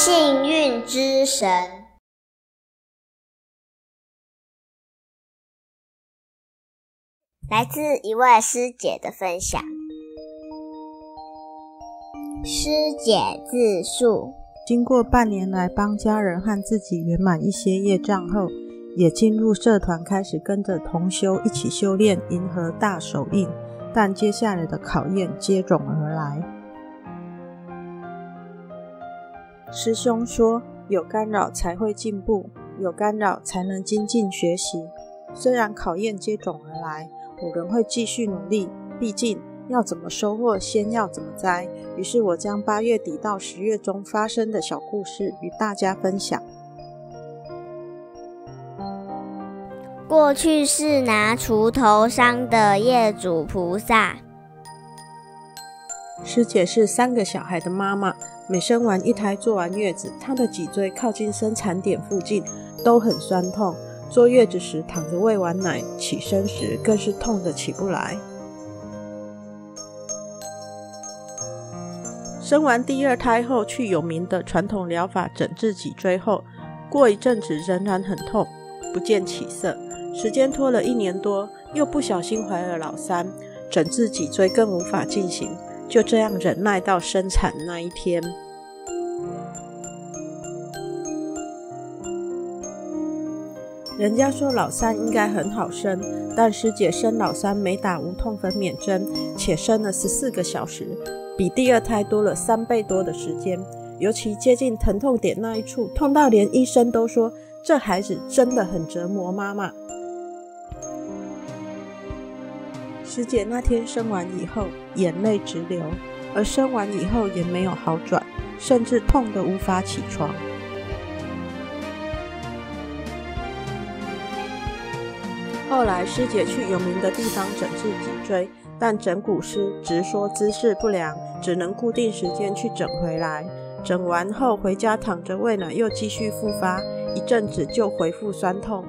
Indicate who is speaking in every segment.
Speaker 1: 幸运之神，来自一位师姐的分享。师姐自述：
Speaker 2: 经过半年来帮家人和自己圆满一些业障后，也进入社团，开始跟着同修一起修炼银河大手印。但接下来的考验接踵而来。师兄说：“有干扰才会进步，有干扰才能精进学习。虽然考验接踵而来，我仍会继续努力。毕竟要怎么收获，先要怎么栽。于是我将八月底到十月中发生的小故事与大家分享。
Speaker 1: 过去是拿锄头伤的业主菩萨。
Speaker 2: 师姐是三个小孩的妈妈。”每生完一胎，坐完月子，她的脊椎靠近生产点附近都很酸痛。坐月子时躺着喂完奶，起身时更是痛得起不来。生完第二胎后，去有名的传统疗法整治脊椎后，过一阵子仍然很痛，不见起色。时间拖了一年多，又不小心怀了老三，整治脊椎更无法进行。就这样忍耐到生产那一天。人家说老三应该很好生，但师姐生老三没打无痛分娩针，且生了十四个小时，比第二胎多了三倍多的时间。尤其接近疼痛点那一处，痛到连医生都说这孩子真的很折磨妈妈。师姐那天生完以后，眼泪直流，而生完以后也没有好转，甚至痛得无法起床。后来师姐去有名的地方整治脊椎，但整骨师直说姿势不良，只能固定时间去整回来。整完后回家躺着喂奶，又继续复发，一阵子就恢复酸痛。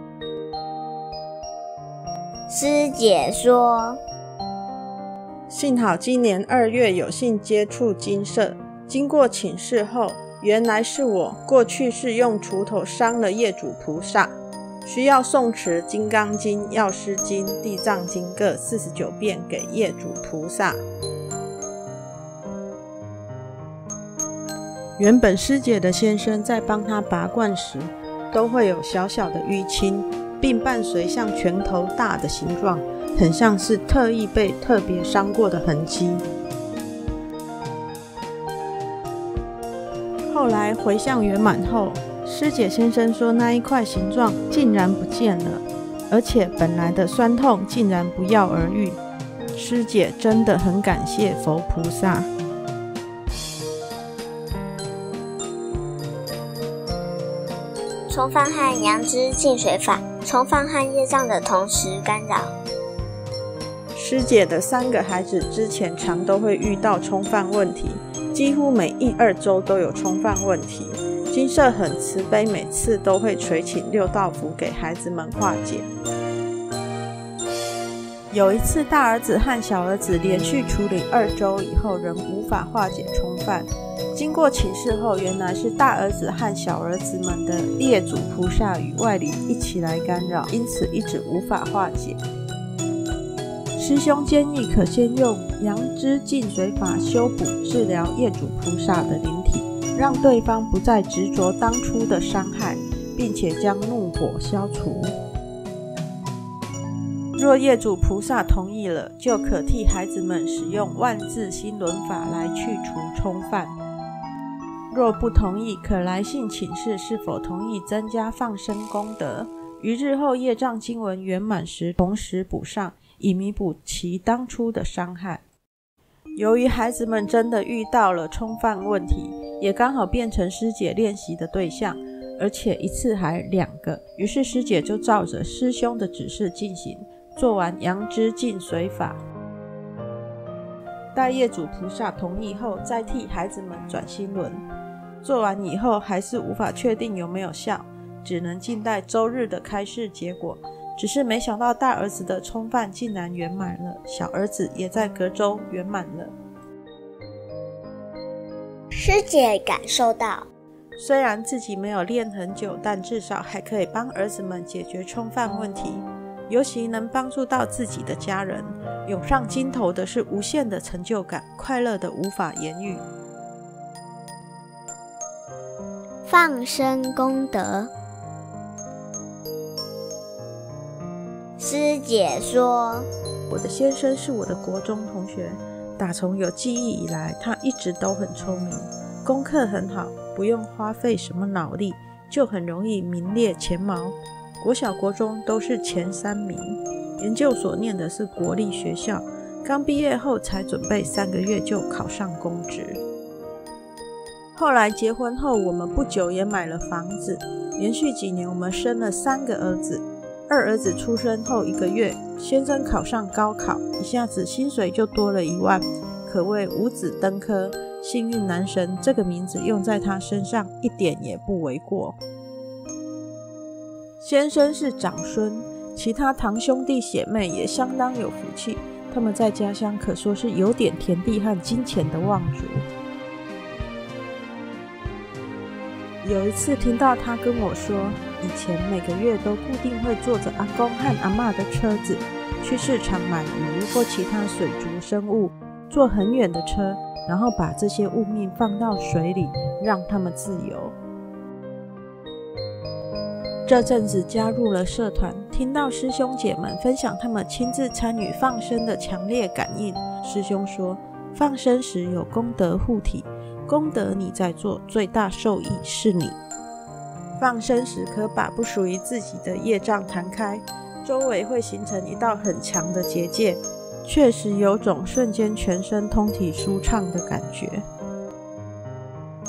Speaker 1: 师姐说。
Speaker 2: 幸好今年二月有幸接触金色，经过请示后，原来是我过去是用锄头伤了业主菩萨，需要诵持《金刚经》《药师经》《地藏经》各四十九遍给业主菩萨。原本师姐的先生在帮她拔罐时，都会有小小的淤青，并伴随像拳头大的形状。很像是特意被特别伤过的痕迹。后来回向圆满后，师姐先生说那一块形状竟然不见了，而且本来的酸痛竟然不药而愈。师姐真的很感谢佛菩萨。
Speaker 1: 冲犯和阳枝净水法，冲犯和业障的同时干扰。
Speaker 2: 师姐的三个孩子之前常都会遇到冲犯问题，几乎每一二周都有冲犯问题。金舍很慈悲，每次都会垂请六道符给孩子们化解。有一次，大儿子和小儿子连续处理二周以后，仍无法化解冲犯。经过请示后，原来是大儿子和小儿子们的业主菩萨与外灵一起来干扰，因此一直无法化解。师兄建议可先用阳枝净水法修补治疗业主菩萨的灵，让对方不再执着当初的伤害，并且将怒火消除。若业主菩萨同意了，就可替孩子们使用万字心轮法来去除冲犯；若不同意，可来信请示是否同意增加放生功德，于日后业障经文圆满时，同时补上。以弥补其当初的伤害。由于孩子们真的遇到了冲犯问题，也刚好变成师姐练习的对象，而且一次还两个，于是师姐就照着师兄的指示进行，做完阳枝净水法，待业主菩萨同意后，再替孩子们转心轮。做完以后还是无法确定有没有效，只能静待周日的开示结果。只是没想到，大儿子的冲犯竟然圆满了，小儿子也在隔周圆满了。
Speaker 1: 师姐感受到，
Speaker 2: 虽然自己没有练很久，但至少还可以帮儿子们解决冲犯问题，尤其能帮助到自己的家人，涌上心头的是无限的成就感，快乐的无法言喻。
Speaker 1: 放生功德，师姐说：“
Speaker 2: 我的先生是我的国中同学，打从有记忆以来，他一直都很聪明，功课很好，不用花费什么脑力，就很容易名列前茅。国小、国中都是前三名，研究所念的是国立学校，刚毕业后才准备三个月就考上公职。”后来结婚后，我们不久也买了房子。连续几年，我们生了三个儿子。二儿子出生后一个月，先生考上高考，一下子薪水就多了一万，可谓五子登科，幸运男神。这个名字用在他身上一点也不为过。先生是长孙，其他堂兄弟姐妹也相当有福气，他们在家乡可说是有点田地和金钱的望族。有一次听到他跟我说，以前每个月都固定会坐着阿公和阿嬷的车子去市场买鱼或其他水族生物，坐很远的车，然后把这些物命放到水里，让他们自由。这阵子加入了社团，听到师兄姐们分享他们亲自参与放生的强烈感应。师兄说，放生时有功德护体。功德你在做，最大受益是你。放生时可把不属于自己的业障弹开，周围会形成一道很强的结界，确实有种瞬间全身通体舒畅的感觉。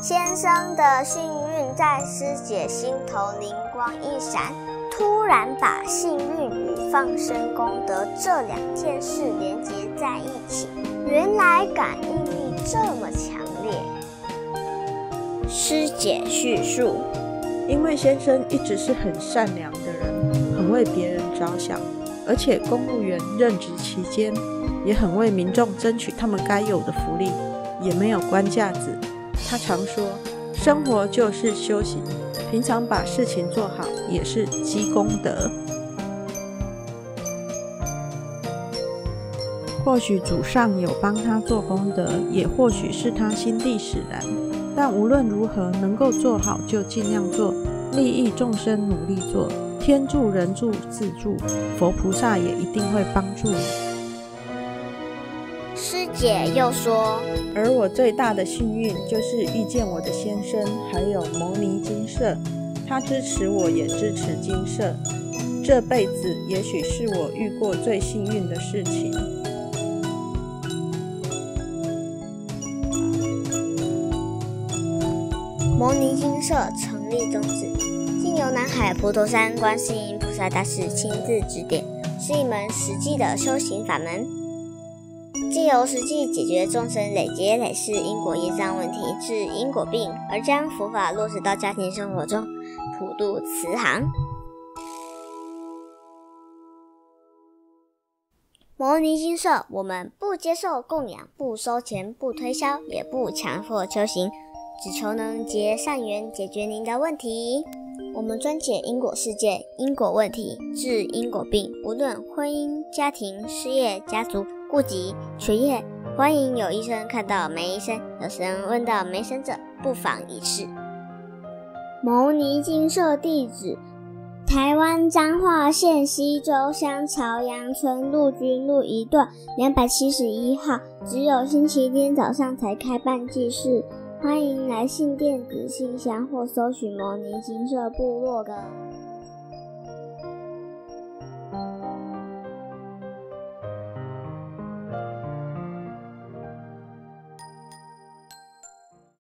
Speaker 1: 先生的幸运在师姐心头灵光一闪，突然把幸运与放生功德这两件事连接在一起，原来感应力这么强。师姐叙述：
Speaker 2: 因为先生一直是很善良的人，很为别人着想，而且公务员任职期间也很为民众争取他们该有的福利，也没有官架子。他常说，生活就是修行，平常把事情做好也是积功德。或许祖上有帮他做功德，也或许是他心地使然。但无论如何，能够做好就尽量做，利益众生努力做，天助人助自助，佛菩萨也一定会帮助你。
Speaker 1: 师姐又说，
Speaker 2: 而我最大的幸运就是遇见我的先生，还有牟尼金舍，他支持我，也支持金舍，这辈子也许是我遇过最幸运的事情。
Speaker 1: 摩尼精舍成立宗旨，经由南海普陀山观世音菩萨大士亲自指点，是一门实际的修行法门，经由实际解决众生累劫累世因果业障问题，治因果病，而将佛法落实到家庭生活中，普渡慈航。摩尼精舍，我们不接受供养，不收钱，不推销，也不强迫修行。只求能结善缘，解决您的问题。我们专解因果世界、因果问题，治因果病。无论婚姻、家庭、事业、家族、户籍、学业，欢迎有医生看到没医生，有神问到没神者，不妨一试。牟尼金舍地址：台湾彰化县溪州乡朝阳村陆军路一段两百七十一号。只有星期天早上才开办祭事。欢迎来信电子信箱或搜寻摩尼金色部落的。